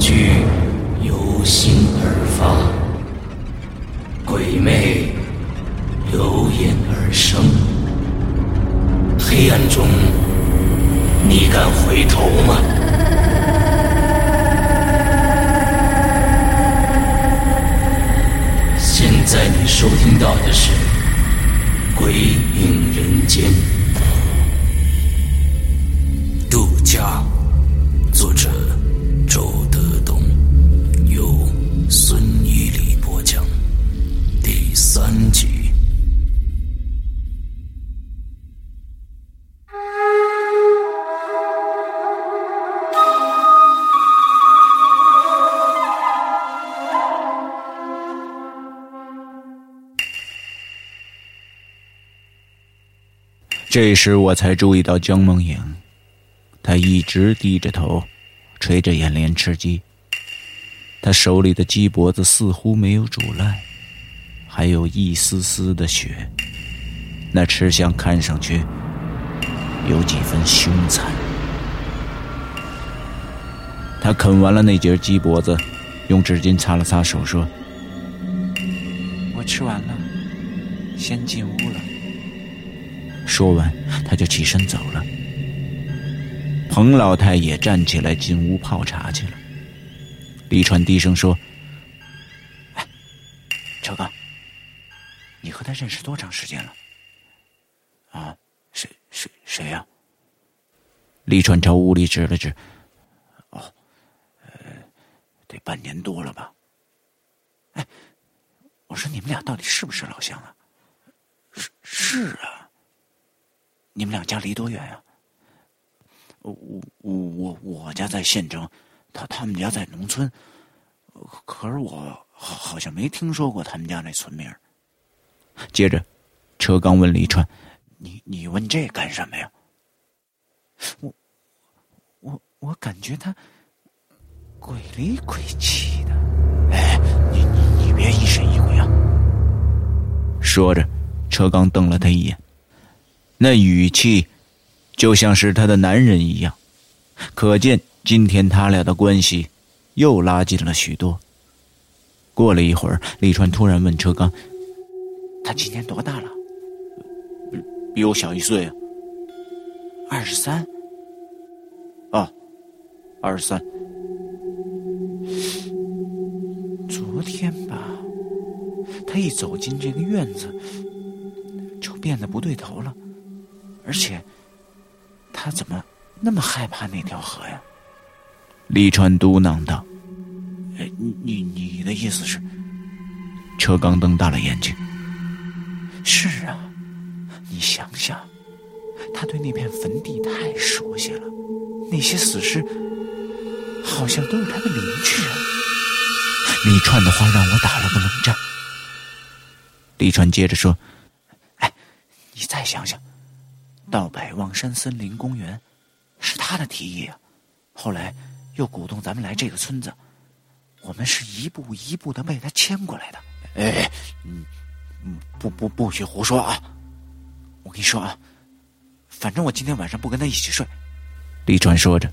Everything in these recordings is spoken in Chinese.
去这时我才注意到江梦影，他一直低着头。垂着眼帘吃鸡，他手里的鸡脖子似乎没有煮烂，还有一丝丝的血，那吃相看上去有几分凶残。他啃完了那截鸡脖子，用纸巾擦了擦手，说：“我吃完了，先进屋了。”说完，他就起身走了。彭老太也站起来进屋泡茶去了。李川低声说：“哎，车刚，你和他认识多长时间了？啊，谁谁谁呀？”李川朝屋里指了指：“哦，呃，得半年多了吧？哎，我说你们俩到底是不是老乡啊？是是啊，你们两家离多远呀？”我我我我家在县城，他他们家在农村，可是我好像没听说过他们家那村名。接着，车刚问李川：“你你问这干什么呀？”我我我感觉他鬼里鬼气的。哎，你你你别疑神疑鬼啊！说着，车刚瞪了他一眼，那语气。就像是他的男人一样，可见今天他俩的关系又拉近了许多。过了一会儿，李川突然问车刚：“他今年多大了？”“比我小一岁啊。”“二十三。”“啊，二十三。”“昨天吧，他一走进这个院子，就变得不对头了，而且……”他怎么那么害怕那条河呀？李川嘟囔道：“你你你的意思是？”车刚瞪大了眼睛。是啊，你想想，他对那片坟地太熟悉了，那些死尸好像都是他的邻居啊。李川的话让我打了个冷战。李川接着说：“哎，你再想想。”到百望山森林公园，是他的提议啊。后来又鼓动咱们来这个村子，我们是一步一步的被他牵过来的。哎，嗯，不不不许胡说啊！我跟你说啊，反正我今天晚上不跟他一起睡。李川说着，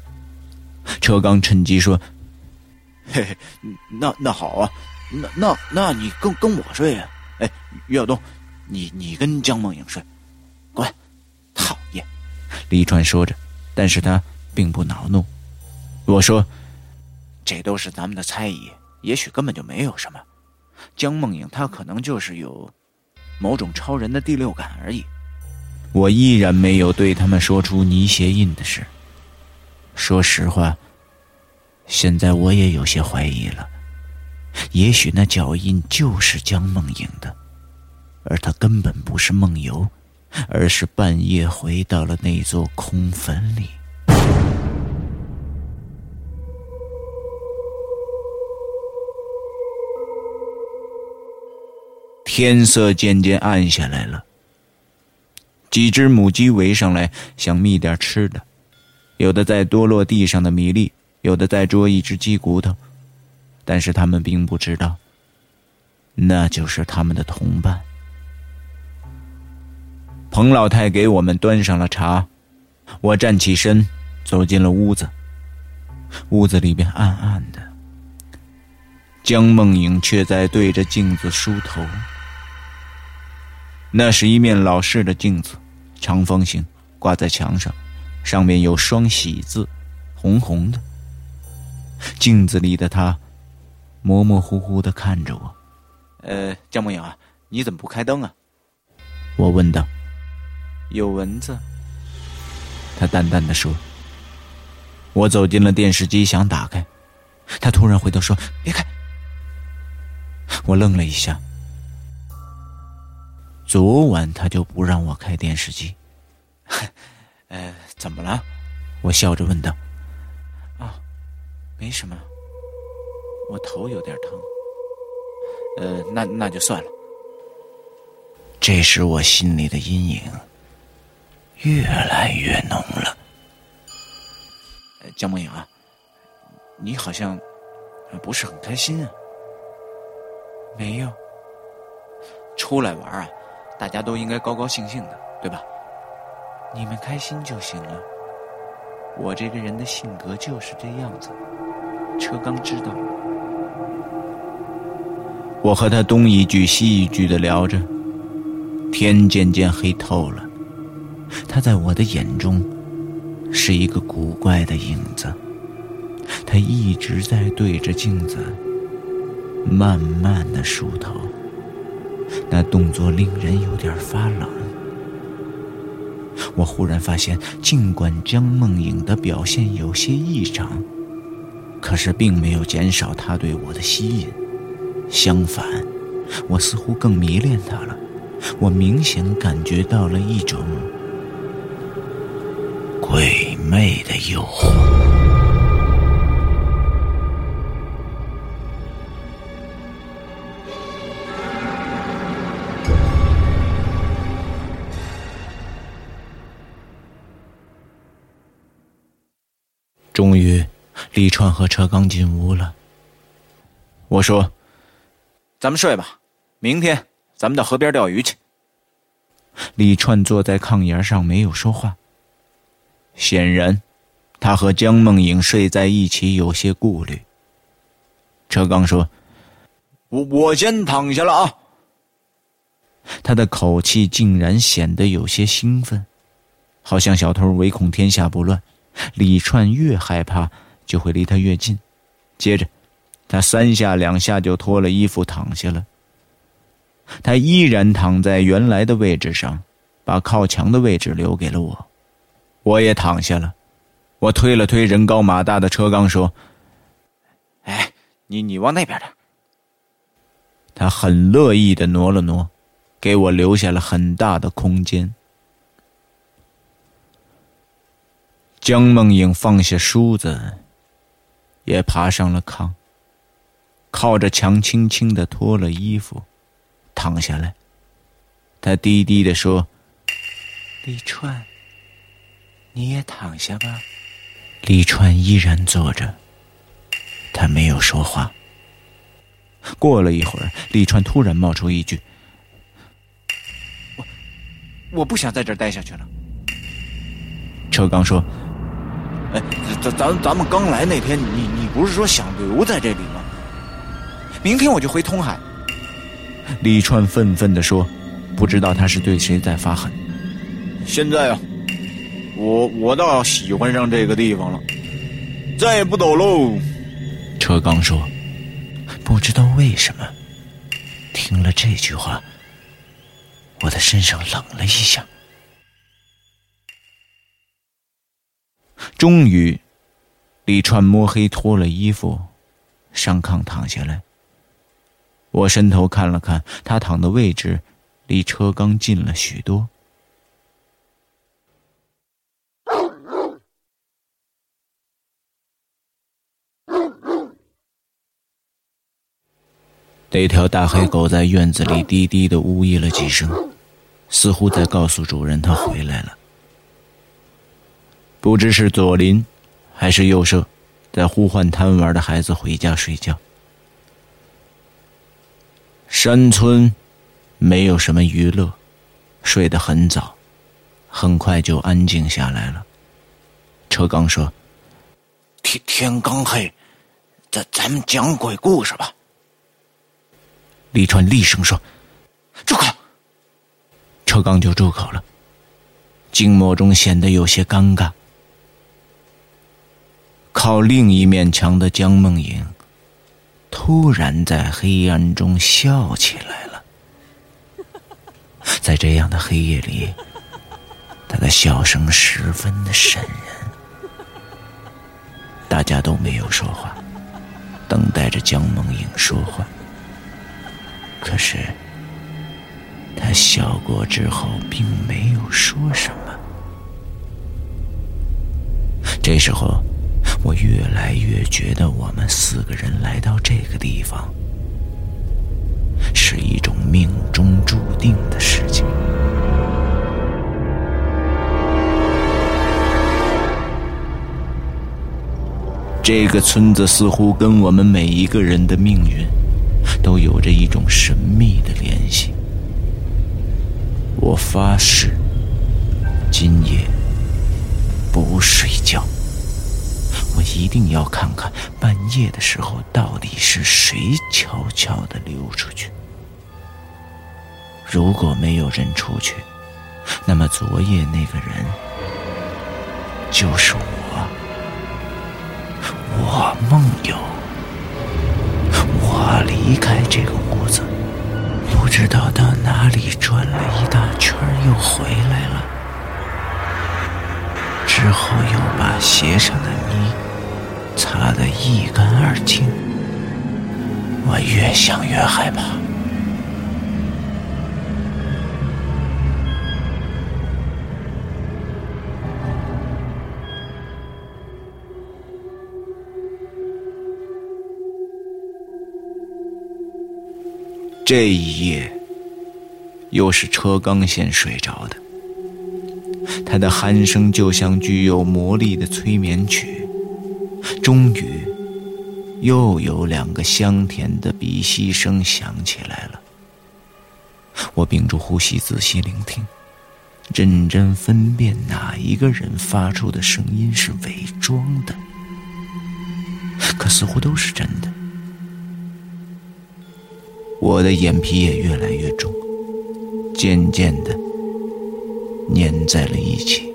车刚趁机说：“嘿嘿，那那好啊，那那那你跟跟我睡啊？哎，于晓东，你你跟江梦影睡。”滚讨厌李川说着，但是他并不恼怒。我说：“这都是咱们的猜疑，也许根本就没有什么。江梦影他可能就是有某种超人的第六感而已。我依然没有对他们说出泥鞋印的事。说实话，现在我也有些怀疑了。也许那脚印就是江梦影的，而他根本不是梦游，而是半夜回到了那座空坟里。天色渐渐暗下来了，几只母鸡围上来，想觅点吃的，有的在多落地上的米粒，有的在捉一只鸡骨头，但是他们并不知道，那就是他们的同伴。彭老太给我们端上了茶，我站起身，走进了屋子。屋子里边暗暗的，江梦影却在对着镜子梳头。那是一面老式的镜子，长方形，挂在墙上，上面有双喜字，红红的。镜子里的他，模模糊糊的看着我。呃，江梦影啊，你怎么不开灯啊？我问道。有蚊子。他淡淡的说。我走进了电视机，想打开，他突然回头说：“别开。”我愣了一下。昨晚他就不让我开电视机，呃，怎么了？我笑着问道。啊，没什么，我头有点疼。呃，那那就算了。这时我心里的阴影越来越浓了。江梦影啊，你好像不是很开心啊？没有，出来玩啊？大家都应该高高兴兴的，对吧？你们开心就行了。我这个人的性格就是这样子。车刚知道。我和他东一句西一句的聊着，天渐渐黑透了。他在我的眼中是一个古怪的影子。他一直在对着镜子慢慢的梳头。那动作令人有点发冷。我忽然发现，尽管江梦影的表现有些异常，可是并没有减少她对我的吸引。相反，我似乎更迷恋她了。我明显感觉到了一种鬼魅的诱惑。终于，李川和车刚进屋了。我说：“咱们睡吧，明天咱们到河边钓鱼去。”李川坐在炕沿上没有说话。显然，他和江梦影睡在一起有些顾虑。车刚说：“我我先躺下了啊。”他的口气竟然显得有些兴奋，好像小偷唯恐天下不乱。李串越害怕，就会离他越近。接着，他三下两下就脱了衣服躺下了。他依然躺在原来的位置上，把靠墙的位置留给了我。我也躺下了。我推了推人高马大的车刚，说：“哎，你你往那边点。”他很乐意的挪了挪，给我留下了很大的空间。江梦影放下梳子，也爬上了炕，靠着墙轻轻的脱了衣服，躺下来。他低低的说：“李川，你也躺下吧。”李川依然坐着，他没有说话。过了一会儿，李川突然冒出一句：“我我不想在这儿待下去了。”车刚说。哎，咱咱咱们刚来那天，你你不是说想留在这里吗？明天我就回通海。李川愤愤的说：“不知道他是对谁在发狠。”现在啊，我我倒喜欢上这个地方了，再也不走喽。车刚说：“不知道为什么，听了这句话，我的身上冷了一下。终于，李川摸黑脱了衣服，上炕躺下来。我伸头看了看他躺的位置，离车刚近了许多。那条大黑狗在院子里低低的呜咽了几声，似乎在告诉主人它回来了。不知是左邻，还是右舍，在呼唤贪玩的孩子回家睡觉。山村没有什么娱乐，睡得很早，很快就安静下来了。车刚说：“天天刚黑，咱咱们讲鬼故事吧。”李川厉声说：“住口！”车刚就住口了，静默中显得有些尴尬。靠另一面墙的江梦莹，突然在黑暗中笑起来了。在这样的黑夜里，他的笑声十分的瘆人。大家都没有说话，等待着江梦莹说话。可是，他笑过之后，并没有说什么。这时候，我越来越觉得，我们四个人来到这个地方，是一种命中注定的事情。这个村子似乎跟我们每一个人的命运。都有着一种神秘的联系。我发誓，今夜不睡觉，我一定要看看半夜的时候到底是谁悄悄的溜出去。如果没有人出去，那么昨夜那个人就是我，我梦游。我离开这个屋子，不知道到哪里这一夜，又是车刚先睡着的。他的鼾声就像具有魔力的催眠曲。终于，又有两个香甜的鼻息声响起来了。我屏住呼吸，仔细聆听，认真分辨哪一个人发出的声音是伪装的，可似乎都是真的。我的眼皮也越来越重，渐渐的粘在了一起。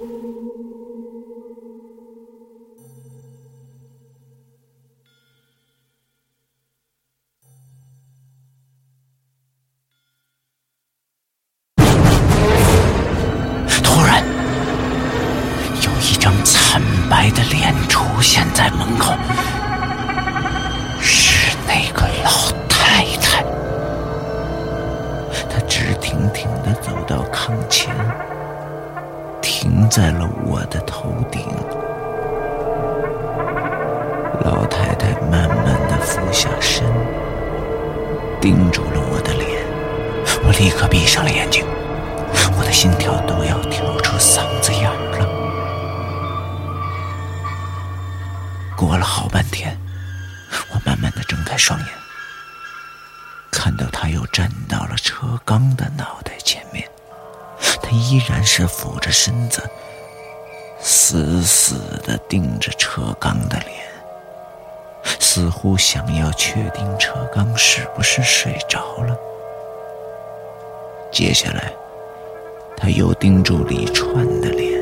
开双眼，看到他又站到了车刚的脑袋前面，他依然是俯着身子。死死的盯着车刚的脸，似乎想要确定车刚是不是睡着了。接下来，他又盯住李川的脸，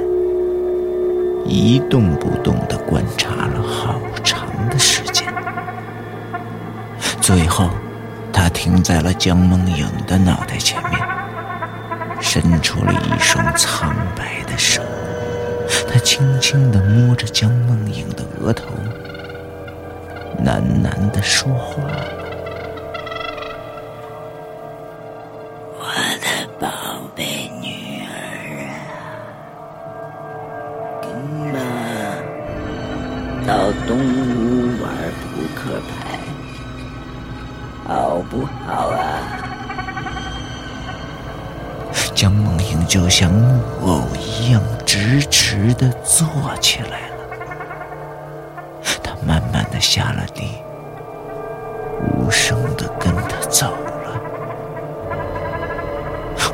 一动不动的观察了好长的时间，最后，他停在了江梦影的脑袋前面，伸出了一双苍白的手。他轻轻地摸着江梦影的额头，喃喃地说话：“我的宝贝女儿啊，跟妈到东屋玩扑克牌，就像木偶一样直直的坐起来了，他慢慢的下了地，无声的跟他走了。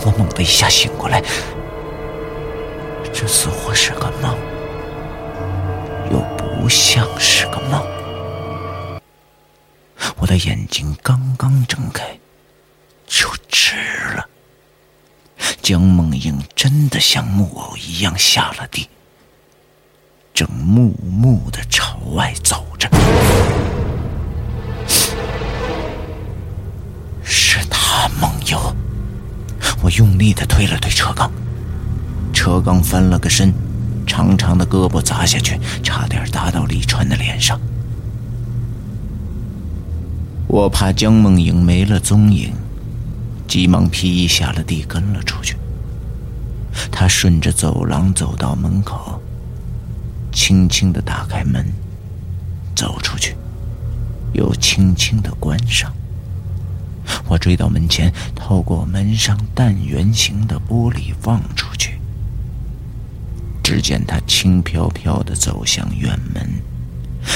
我猛地一下醒过来，这似乎是个梦，又不像是个梦。我的眼睛刚刚睁开，就直了。江梦影真的像木偶一样下了地，正木木的朝外走着。是他梦游，我用力的推了推车缸，车缸翻了个身，长长的胳膊砸下去，差点砸到李川的脸上。我怕江梦影没了踪影。急忙披衣下了地，跟了出去。他顺着走廊走到门口，轻轻的打开门，走出去，又轻轻的关上。我追到门前，透过门上半圆形的玻璃望出去，只见他轻飘飘的走向院门。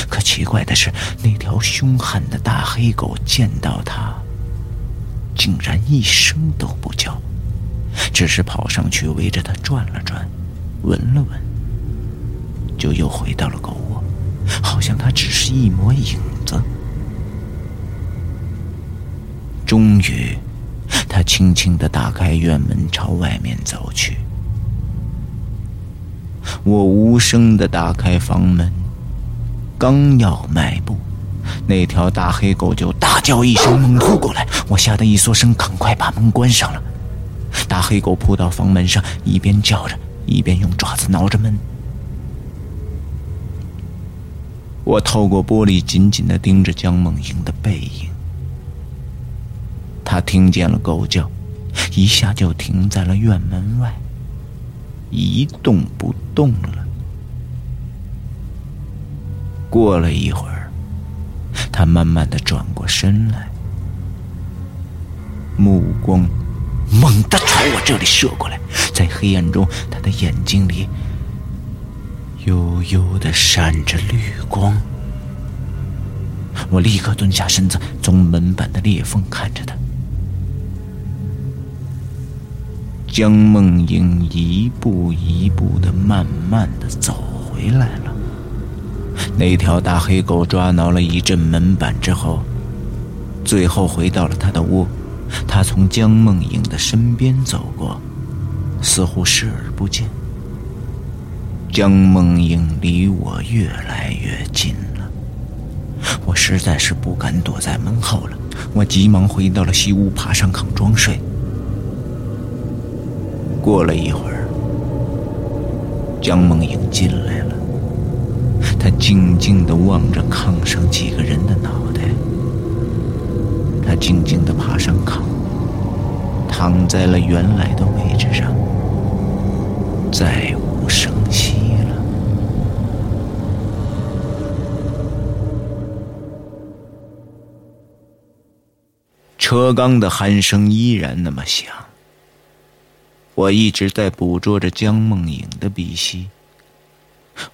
可奇怪的是，那条凶悍的大黑狗见到他。竟然一声都不叫，只是跑上去围着他转了转，闻了闻，就又回到了狗窝，好像他只是一抹影子。终于，他轻轻的打开院门，朝外面走去。我无声的打开房门，刚要迈步。那条大黑狗就大叫一声，猛扑过来。我吓得一缩身，赶快把门关上了。大黑狗扑到房门上，一边叫着，一边用爪子挠着门。我透过玻璃紧紧的盯着江梦莹的背影。他听见了狗叫，一下就停在了院门外，一动不动了。过了一会儿。他慢慢的转过身来，目光猛地朝我这里射过来，在黑暗中，他的眼睛里悠悠的闪着绿光。我立刻蹲下身子，从门板的裂缝看着他。江梦莹一步一步的慢慢的走回来了。那条大黑狗抓挠了一阵门板之后，最后回到了他的窝。他从江梦影的身边走过，似乎视而不见。江梦影离我越来越近了，我实在是不敢躲在门后了。我急忙回到了西屋，爬上炕装睡。过了一会儿，江梦影进来了。他静静地望着炕上几个人的脑袋，他静静地爬上炕，躺在了原来的位置上，再无声息了。车缸的鼾声依然那么响，我一直在捕捉着江梦影的鼻息。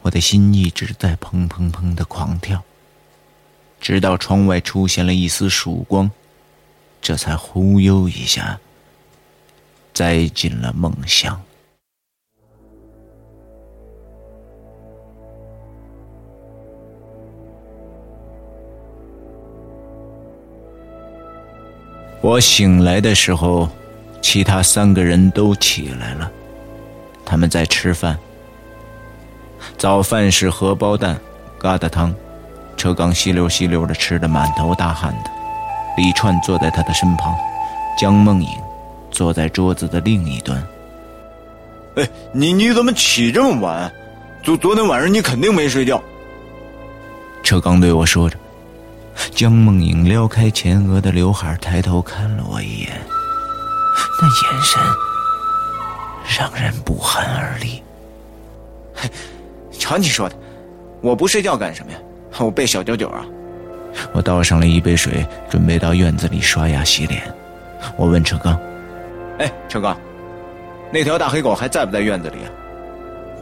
我的心一直在砰砰砰的狂跳，直到窗外出现了一丝曙光，这才忽悠一下栽进了梦乡。我醒来的时候，其他三个人都起来了，他们在吃饭。早饭是荷包蛋、疙瘩汤，车刚吸溜吸溜的吃的满头大汗的。李串坐在他的身旁，江梦影坐在桌子的另一端。哎，你你怎么起这么晚？昨昨天晚上你肯定没睡觉。车刚对我说着，江梦影撩开前额的刘海，抬头看了我一眼，那眼神让人不寒而栗。嘿，瞧你说的，我不睡觉干什么呀？我背小九九啊。我倒上了一杯水，准备到院子里刷牙洗脸。我问车刚：“哎，车刚，那条大黑狗还在不在院子里啊？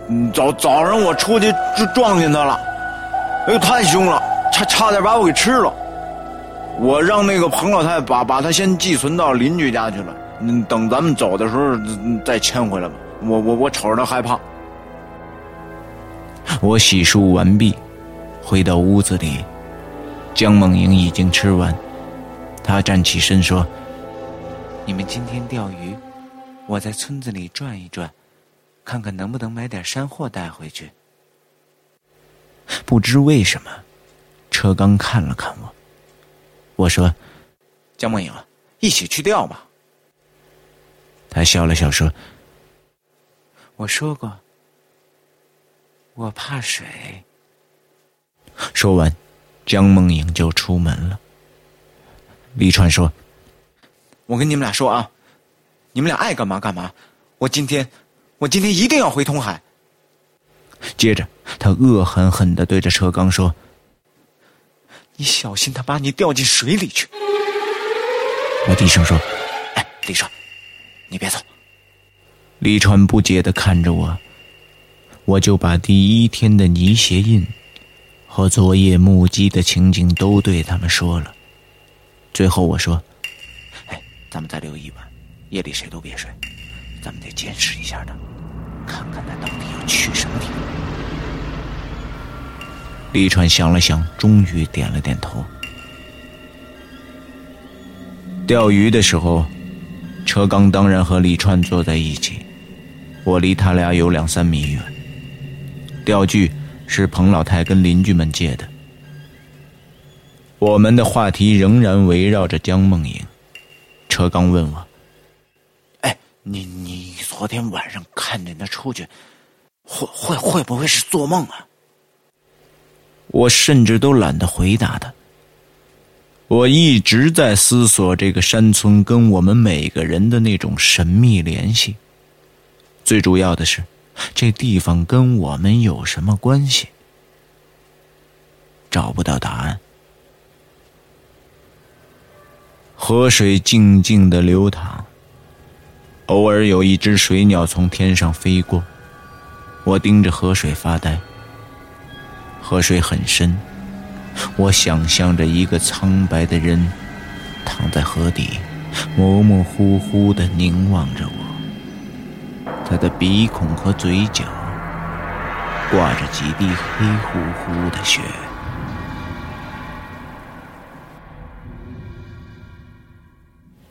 嗯，早早上我出去就撞见它了。”哎呦，太凶了，差差点把我给吃了。我让那个彭老太把把它先寄存到邻居家去了。嗯，等咱们走的时候再牵回来吧。我我我瞅着它害怕。我洗漱完毕，回到屋子里，江梦莹已经吃完。她站起身说：“你们今天钓鱼，我在村子里转一转，看看能不能买点山货带回去。”不知为什么，车刚看了看我。我说：“江梦莹，一起去钓吧。”他笑了笑说：“我说过，我怕水。”说完，江梦影就出门了。李川说：“我跟你们俩说啊，你们俩爱干嘛干嘛。我今天，我今天一定要回通海。”接着，他恶狠狠的对着车刚说：“你小心他把你掉进水里去！”我低声说：“哎，李川，你别走。”李川不解的看着我，我就把第一天的泥鞋印和昨夜目击的情景都对他们说了。最后我说：“哎，咱们再留一晚，夜里谁都别睡，咱们得监视一下他。”看看他到底要去什么地方。李川想了想，终于点了点头。钓鱼的时候，车刚当然和李川坐在一起，我离他俩有两三米远。钓具是彭老太跟邻居们借的。我们的话题仍然围绕着江梦莹。车刚问我。哎你你昨天晚上看见他出去，会会会不会是做梦啊？我甚至都懒得回答他。我一直在思索这个山村跟我们每个人的那种神秘联系。最主要的是，这地方跟我们有什么关系？找不到答案。河水静静的流淌。偶尔有一只水鸟从天上飞过，我盯着河水发呆。河水很深，我想象着一个苍白的人躺在河底，模模糊糊的凝望着我。他的鼻孔和嘴角挂着几滴黑乎乎的血。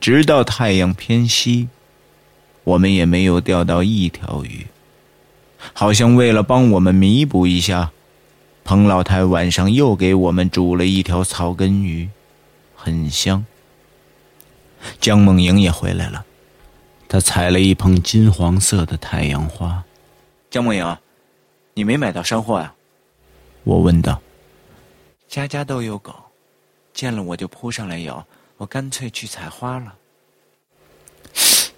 直到太阳偏西。我们也没有钓到一条鱼，好像为了帮我们弥补一下，彭老太晚上又给我们煮了一条草根鱼，很香。江梦莹也回来了，她采了一捧金黄色的太阳花。江梦莹，你没买到山货呀？我问道。家家都有狗，见了我就扑上来咬，我干脆去采花了。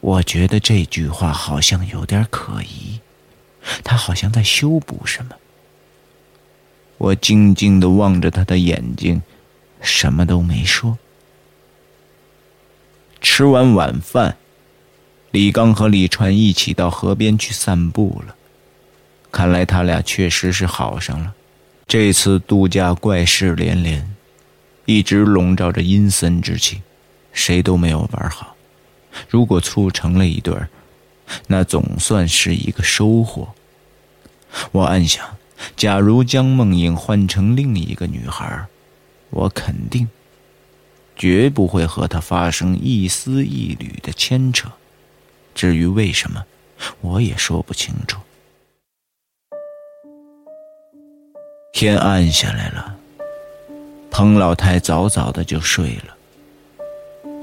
我觉得这句话好像有点可疑，他好像在修补什么。我静静的望着他的眼睛，什么都没说。吃完晚饭，李刚和李川一起到河边去散步了。看来他俩确实是好上了。这次度假怪事连连，一直笼罩着阴森之气，谁都没有玩好。如果促成了一对，那总算是一个收获。我暗想，假如江梦影换成另一个女孩，我肯定绝不会和他发生一丝一缕的牵扯。至于为什么，我也说不清楚。天暗下来了，彭老太早早的就睡了。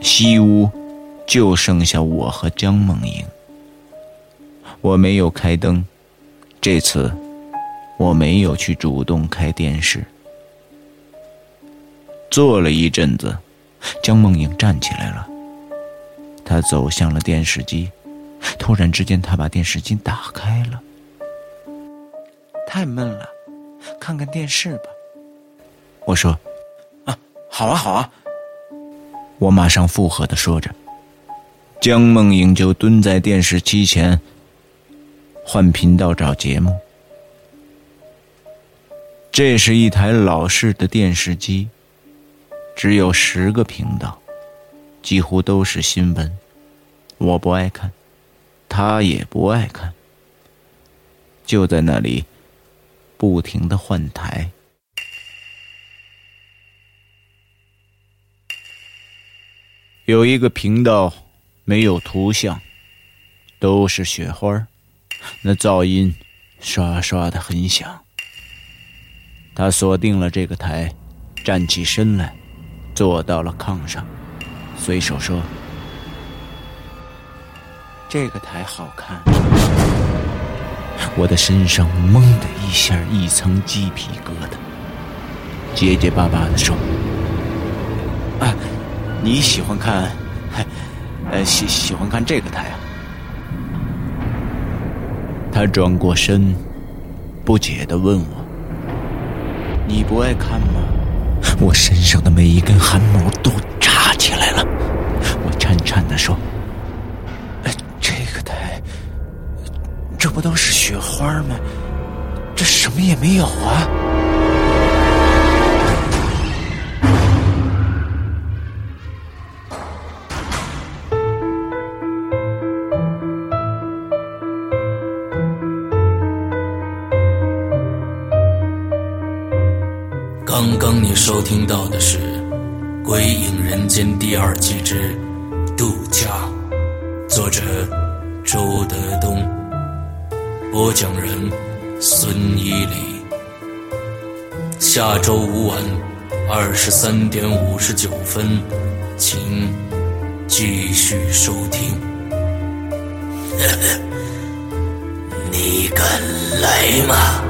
西屋就剩下我和江梦莹。我没有开灯，这次我没有去主动开电视。坐了一阵子，江梦影站起来了。她走向了电视机，突然之间，她把电视机打开了。太闷了，看看电视吧。我说：“啊，好啊，好啊。”我马上附和的说着。江梦影就蹲在电视机前，换频道找节目。这是一台老式的电视机，只有十个频道，几乎都是新闻。我不爱看，他也不爱看，就在那里。不停的换台，有一个频道没有图像，都是雪花那噪音刷刷的很响。他锁定了这个台，站起身来，坐到了炕上，随手说：“这个台好看。”我的身上猛的一下一层鸡皮疙瘩，结结巴巴的说：“啊，你喜欢看，呃，喜喜欢看这个台啊？”他转过身，不解的问我：“你不爱看吗？”我身上的每一根汗毛都炸起来了，我颤颤的说。这不都是雪花吗？这什么也没有啊！收听到的是《鬼影人间》第二季之《度假》，作者周德东。播讲人孙一礼，下周五晚二十三点五十九分，请继续收听。你敢来吗？